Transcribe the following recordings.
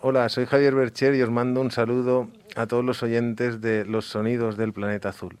Hola, soy Javier Bercher y os mando un saludo a todos los oyentes de Los Sonidos del Planeta Azul.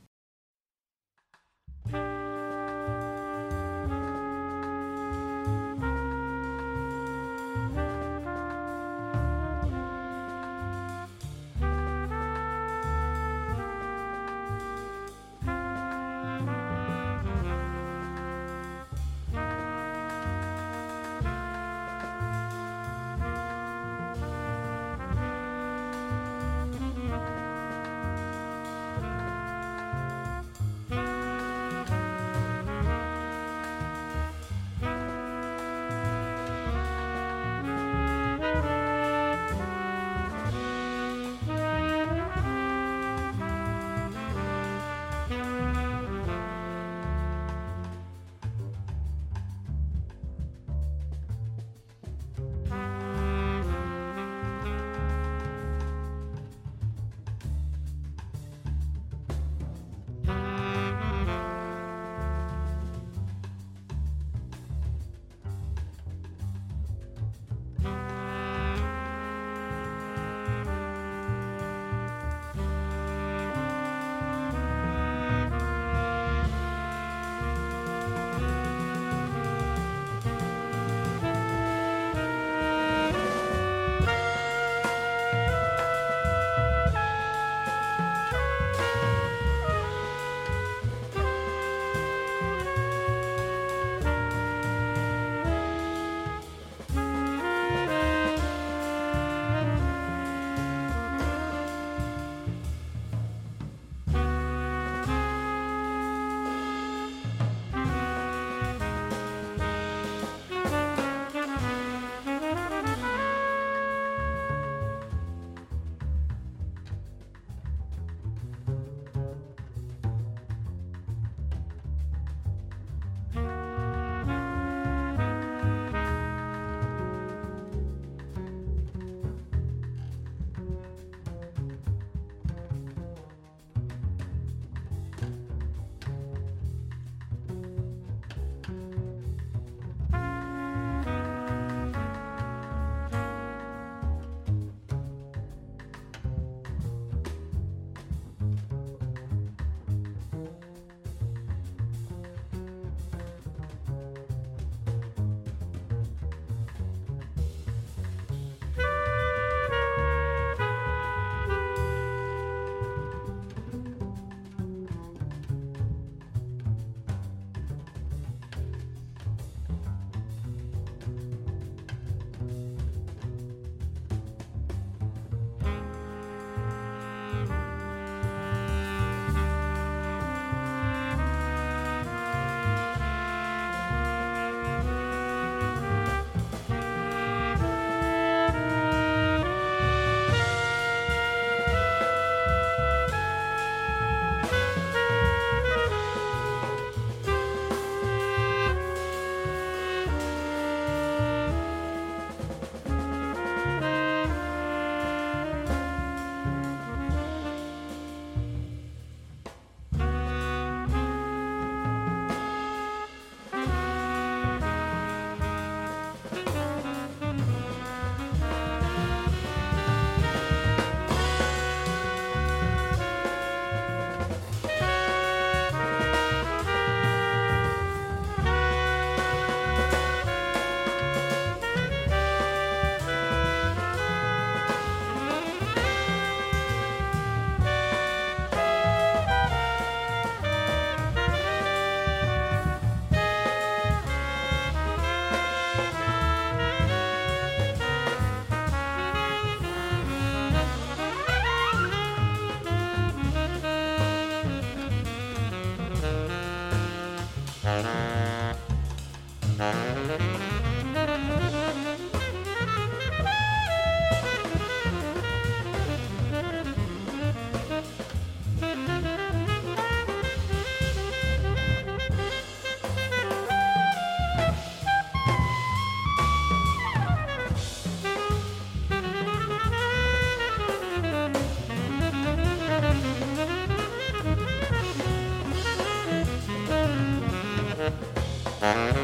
Bye.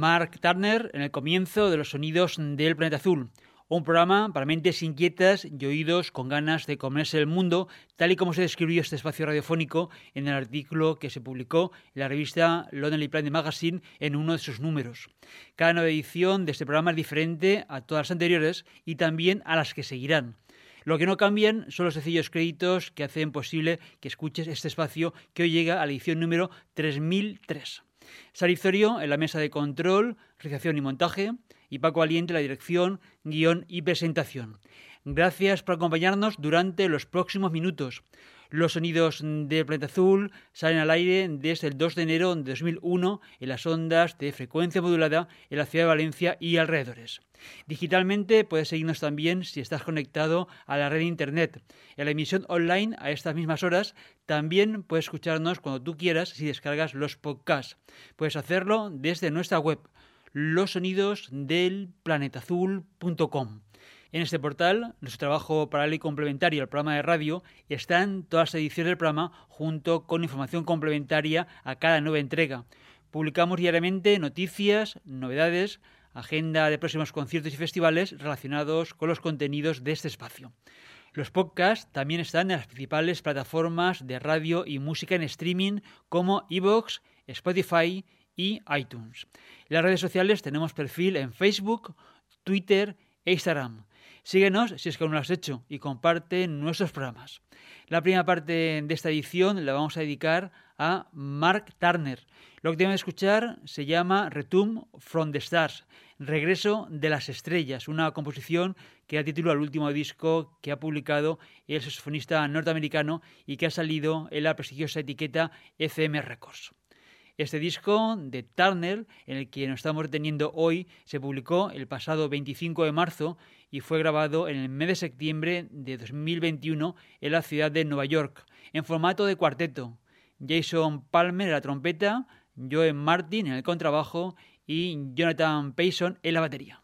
Mark Turner en el comienzo de los sonidos del planeta azul. Un programa para mentes inquietas y oídos con ganas de comerse el mundo, tal y como se describió este espacio radiofónico en el artículo que se publicó en la revista Lonely Planet Magazine en uno de sus números. Cada nueva edición de este programa es diferente a todas las anteriores y también a las que seguirán. Lo que no cambian son los sencillos créditos que hacen posible que escuches este espacio que hoy llega a la edición número 3003. Sarizorio en la mesa de control, realización y montaje y Paco Aliente la dirección, guion y presentación. Gracias por acompañarnos durante los próximos minutos. Los sonidos de Planeta Azul salen al aire desde el 2 de enero de 2001 en las ondas de frecuencia modulada en la ciudad de Valencia y alrededores. Digitalmente puedes seguirnos también si estás conectado a la red de Internet. En la emisión online a estas mismas horas también puedes escucharnos cuando tú quieras si descargas los podcasts. Puedes hacerlo desde nuestra web los sonidos del planetazul.com. En este portal, nuestro trabajo paralelo y complementario al programa de radio están todas las ediciones del programa junto con información complementaria a cada nueva entrega. Publicamos diariamente noticias, novedades, agenda de próximos conciertos y festivales relacionados con los contenidos de este espacio. Los podcasts también están en las principales plataformas de radio y música en streaming como Evox, Spotify y iTunes. En las redes sociales tenemos perfil en Facebook, Twitter e Instagram. Síguenos si es que aún no lo has hecho y comparte nuestros programas. La primera parte de esta edición la vamos a dedicar a Mark Turner. Lo que tenemos que escuchar se llama Return from the Stars, Regreso de las Estrellas, una composición que da título al último disco que ha publicado el saxofonista norteamericano y que ha salido en la prestigiosa etiqueta FM Records. Este disco de Turner, en el que nos estamos reteniendo hoy, se publicó el pasado 25 de marzo y fue grabado en el mes de septiembre de 2021 en la ciudad de Nueva York, en formato de cuarteto. Jason Palmer en la trompeta, Joe Martin en el contrabajo y Jonathan Payson en la batería.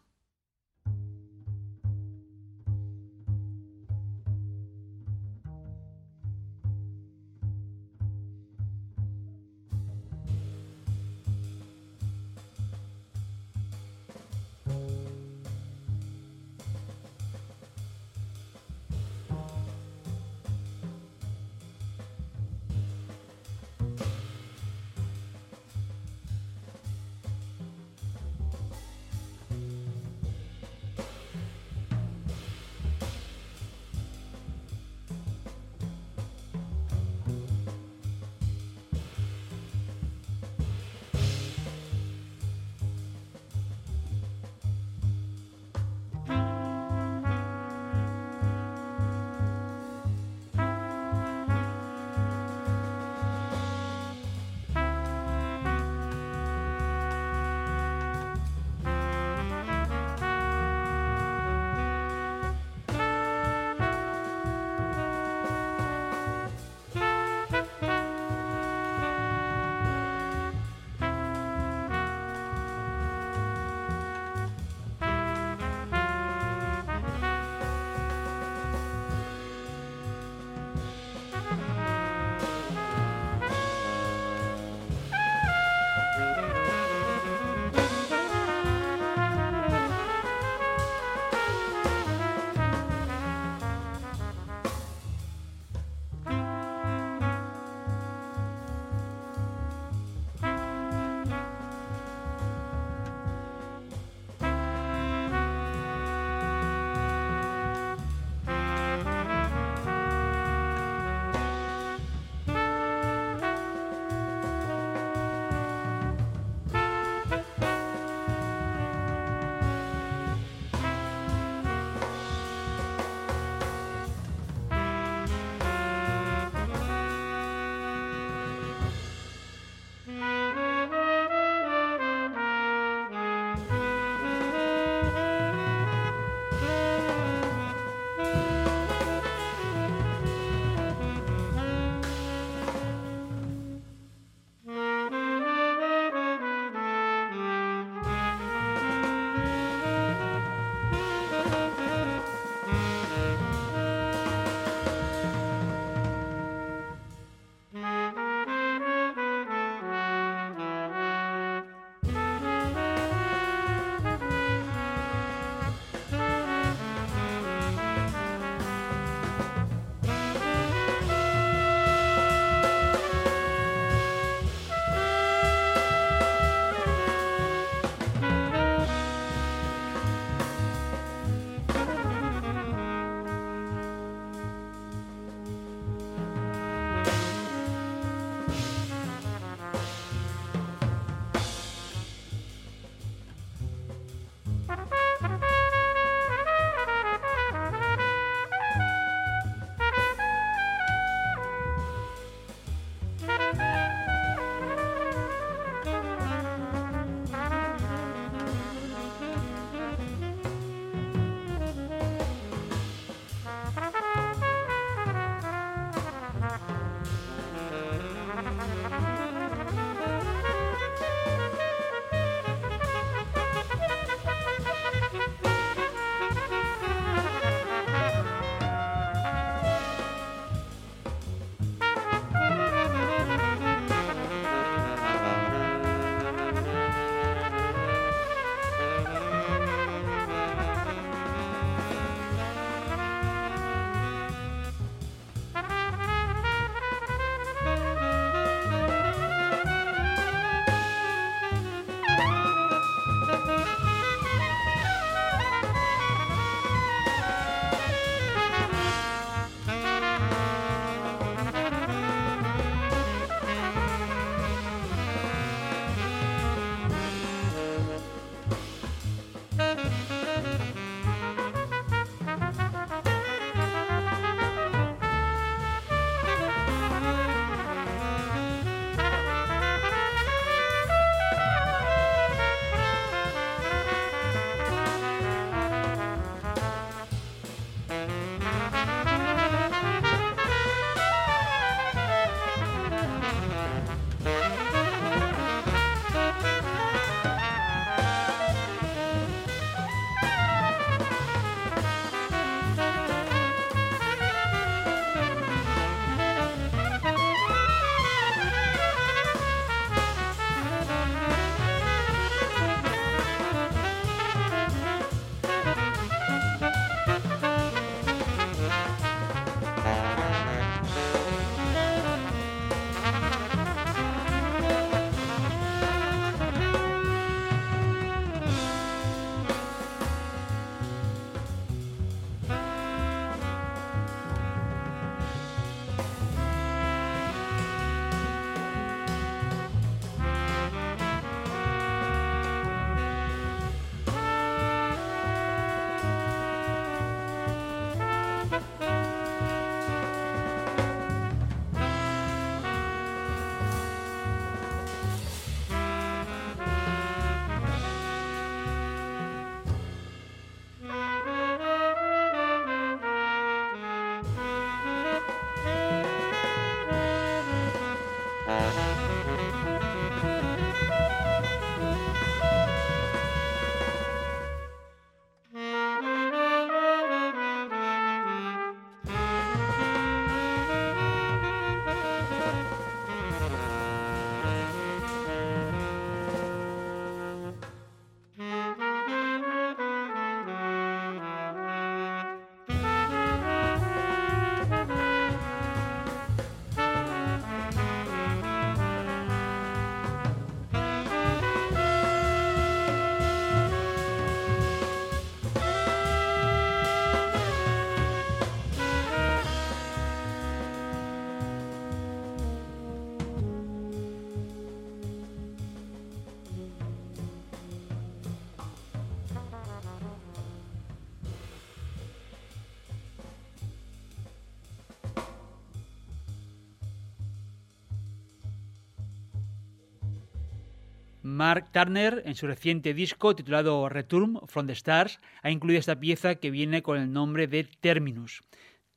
Mark Turner, en su reciente disco titulado Return from the Stars, ha incluido esta pieza que viene con el nombre de Terminus.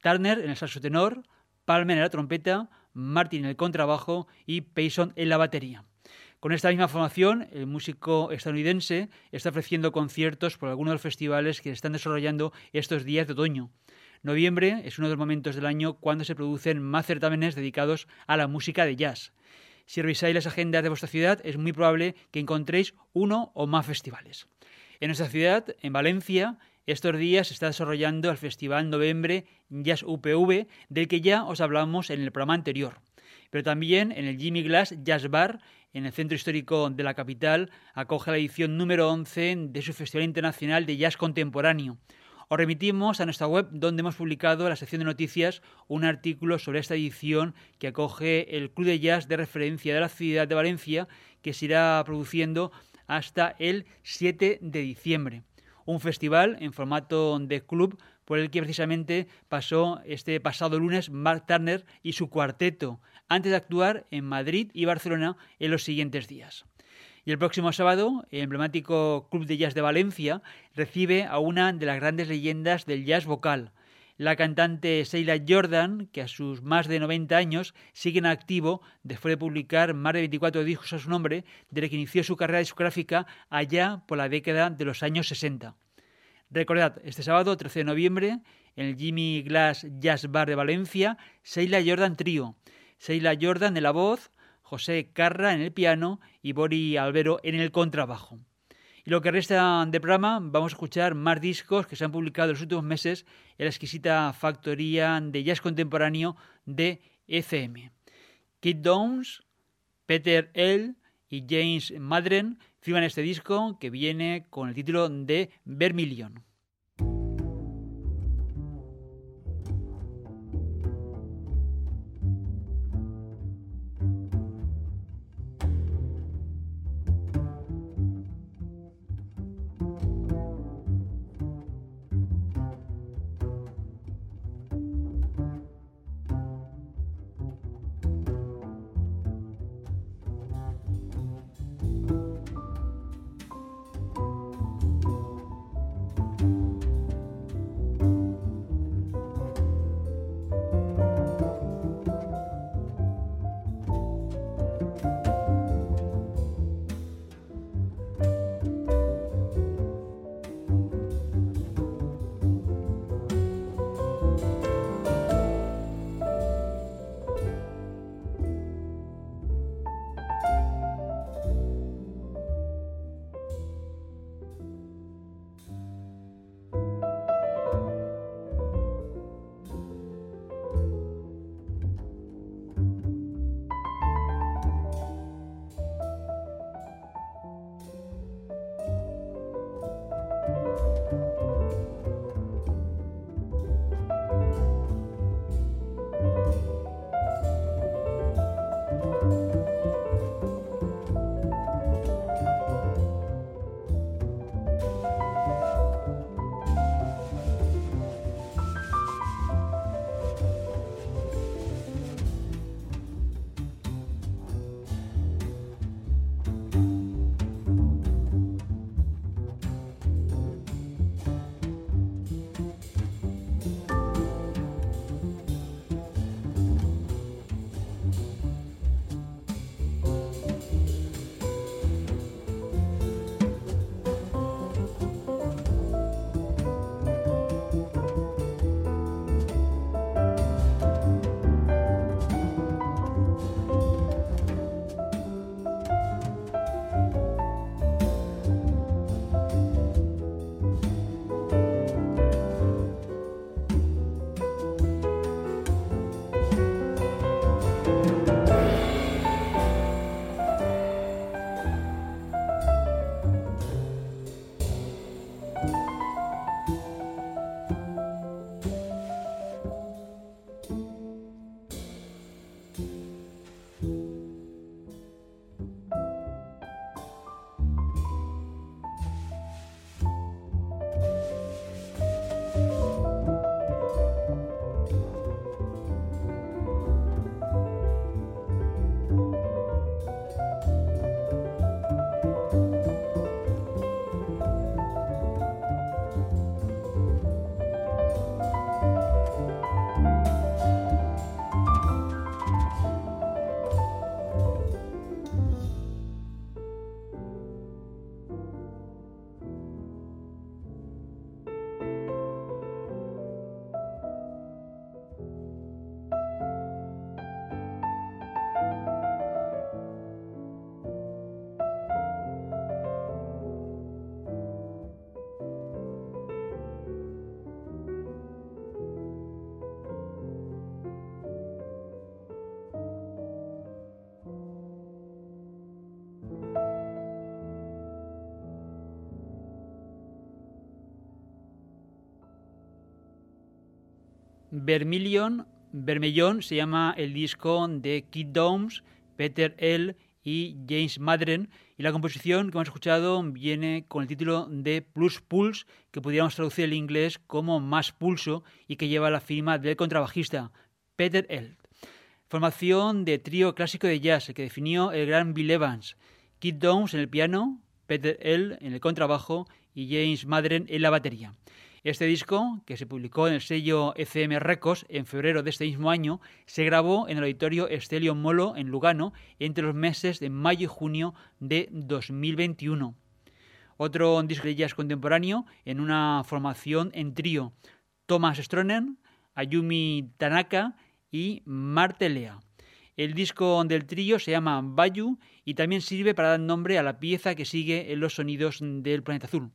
Turner en el saxo tenor, Palmer en la trompeta, Martin en el contrabajo y Payson en la batería. Con esta misma formación, el músico estadounidense está ofreciendo conciertos por algunos de los festivales que se están desarrollando estos días de otoño. Noviembre es uno de los momentos del año cuando se producen más certámenes dedicados a la música de jazz. Si revisáis las agendas de vuestra ciudad, es muy probable que encontréis uno o más festivales. En nuestra ciudad, en Valencia, estos días se está desarrollando el Festival Novembre Jazz UPV, del que ya os hablamos en el programa anterior. Pero también en el Jimmy Glass Jazz Bar en el centro histórico de la capital, acoge la edición número 11 de su Festival Internacional de Jazz Contemporáneo. Os remitimos a nuestra web donde hemos publicado en la sección de noticias un artículo sobre esta edición que acoge el Club de Jazz de referencia de la ciudad de Valencia que se irá produciendo hasta el 7 de diciembre. Un festival en formato de club por el que precisamente pasó este pasado lunes Mark Turner y su cuarteto antes de actuar en Madrid y Barcelona en los siguientes días. Y el próximo sábado, el emblemático Club de Jazz de Valencia recibe a una de las grandes leyendas del jazz vocal, la cantante Sheila Jordan, que a sus más de 90 años sigue en activo después de publicar más de 24 discos a su nombre desde que inició su carrera discográfica allá por la década de los años 60. Recordad, este sábado 13 de noviembre, en el Jimmy Glass Jazz Bar de Valencia, Sheila Jordan Trío, Sheila Jordan en la voz, José Carra en el piano y Bori Albero en el contrabajo. Y lo que resta de programa, vamos a escuchar más discos que se han publicado en los últimos meses en la exquisita factoría de jazz contemporáneo de ECM. Kid Downs, Peter L. y James Madren firman este disco que viene con el título de Vermilion. Vermilion, Vermellón se llama el disco de Kid Domes, Peter L. y James Madren, y la composición que hemos escuchado viene con el título de Plus Pulse, que podríamos traducir en inglés como Más Pulso, y que lleva la firma del contrabajista Peter L. Formación de trío clásico de jazz que definió el gran Bill Evans. Kid Downs en el piano, Peter L. en el contrabajo y James Madren en la batería. Este disco, que se publicó en el sello ECM Records en febrero de este mismo año, se grabó en el auditorio Estelio Molo en Lugano entre los meses de mayo y junio de 2021. Otro disco de jazz contemporáneo en una formación en trío, Thomas Stroner, Ayumi Tanaka y Martelea. El disco del trío se llama Bayu y también sirve para dar nombre a la pieza que sigue en los sonidos del planeta azul.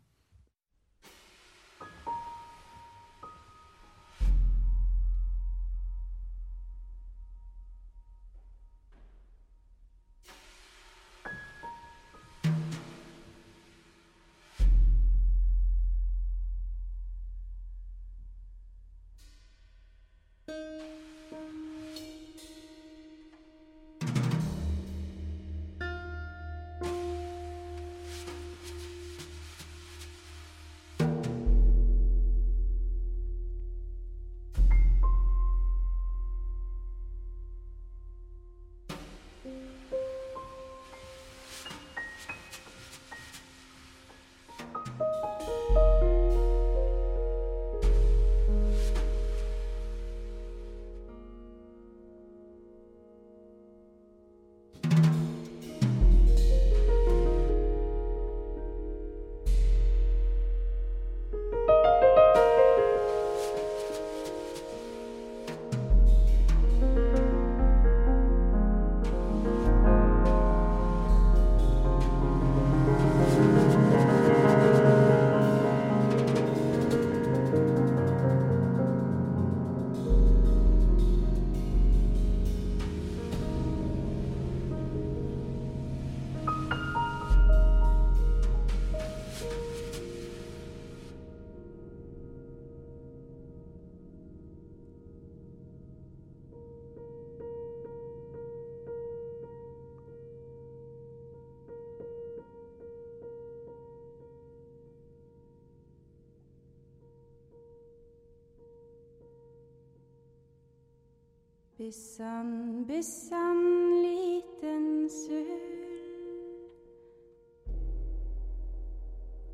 Bissan, bissan, liten sull.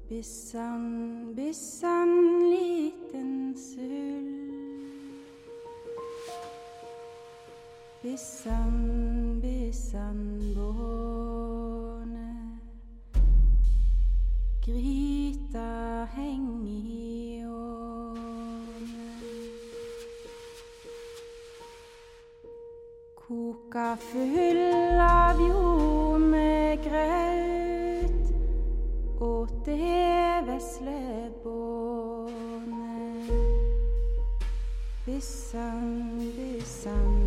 Bissan, bissan, liten sull. Bissan, bissan, båne. Gryta hängig Krukka full av jordmørgrøt åt det vesle bånet Bissan, bissan.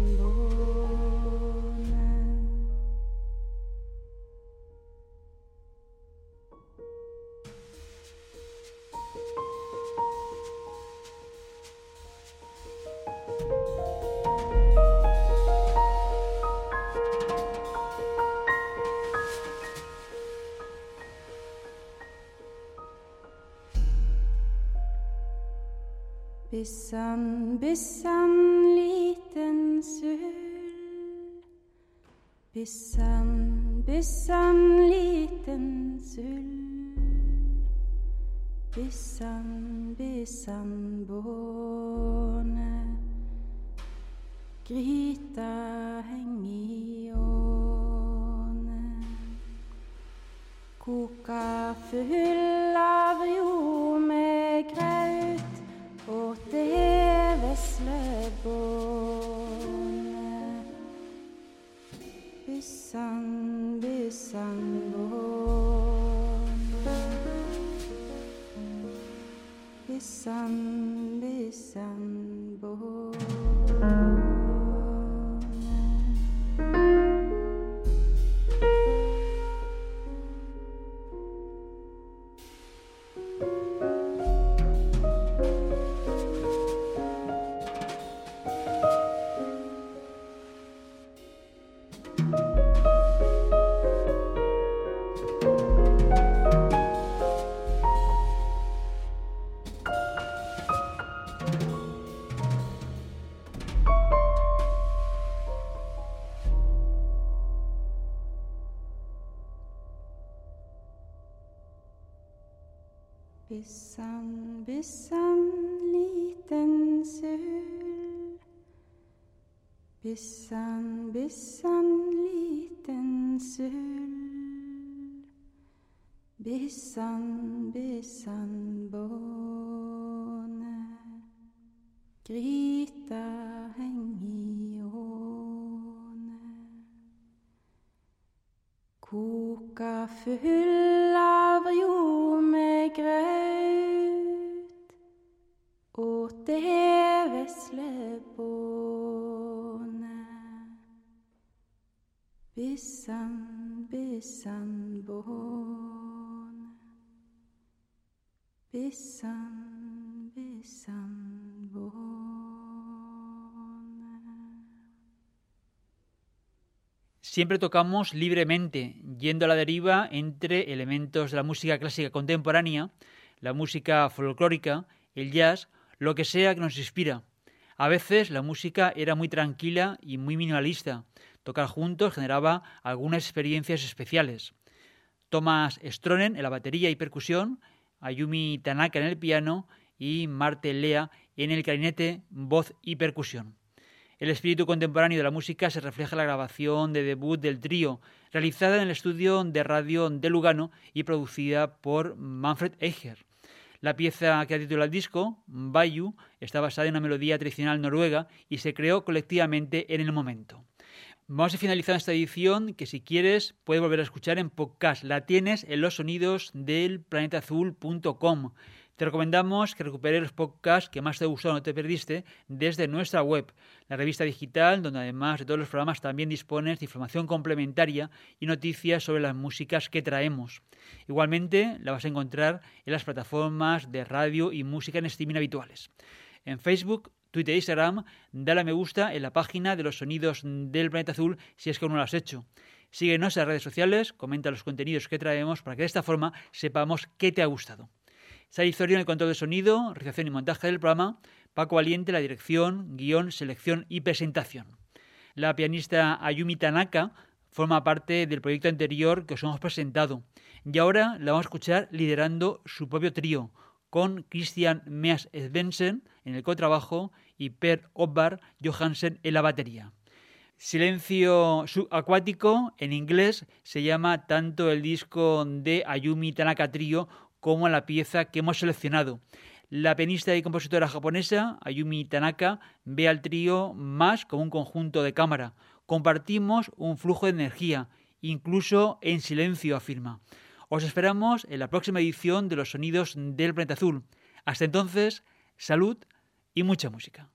Bissan, bissan, liten sull. Bissan, bissan, liten sull. Bissan, bissan, båne. Gryta heng i åne. Koka full Bissan, bissan, liten sull. Bissan, bissan, båne. Gryta heng i åne Koka full Siempre tocamos libremente, yendo a la deriva entre elementos de la música clásica contemporánea, la música folclórica, el jazz, lo que sea que nos inspira. A veces la música era muy tranquila y muy minimalista. Tocar juntos generaba algunas experiencias especiales. Thomas Stronen en la batería y percusión, Ayumi Tanaka en el piano y Marte Lea en el clarinete, voz y percusión. El espíritu contemporáneo de la música se refleja en la grabación de debut del trío, realizada en el estudio de radio de Lugano y producida por Manfred Eicher. La pieza que ha titulado el disco, Bayu, está basada en una melodía tradicional noruega y se creó colectivamente en el momento. Vamos a finalizar esta edición que si quieres puedes volver a escuchar en podcast. La tienes en los sonidos del planetaazul.com. Te recomendamos que recuperes los podcasts que más te gustaron o te perdiste desde nuestra web, la revista digital, donde además de todos los programas también dispones de información complementaria y noticias sobre las músicas que traemos. Igualmente la vas a encontrar en las plataformas de radio y música en streaming habituales. En Facebook, Twitter e Instagram, dale a me gusta en la página de los sonidos del planeta azul si es que aún no lo has hecho. Síguenos en las redes sociales, comenta los contenidos que traemos para que de esta forma sepamos qué te ha gustado. Zorio en el control de sonido, realización y montaje del programa, Paco Valiente la dirección, guion, selección y presentación. La pianista Ayumi Tanaka forma parte del proyecto anterior que os hemos presentado y ahora la vamos a escuchar liderando su propio trío con Christian Meas Svensson en el contrabajo y Per Obbar Johansen en la batería. Silencio subacuático en inglés se llama tanto el disco de Ayumi Tanaka Trio como la pieza que hemos seleccionado. La pianista y compositora japonesa Ayumi Tanaka ve al trío más como un conjunto de cámara. Compartimos un flujo de energía, incluso en silencio, afirma. Os esperamos en la próxima edición de Los Sonidos del Planeta Azul. Hasta entonces, salud y mucha música.